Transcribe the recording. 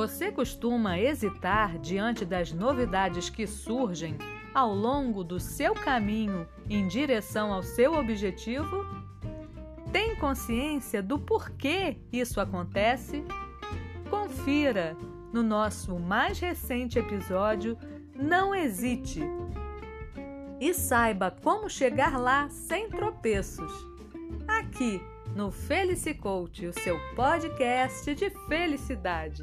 Você costuma hesitar diante das novidades que surgem ao longo do seu caminho em direção ao seu objetivo? Tem consciência do porquê isso acontece? Confira no nosso mais recente episódio Não Hesite e saiba como chegar lá sem tropeços. Aqui no Felice Coach, o seu podcast de felicidade.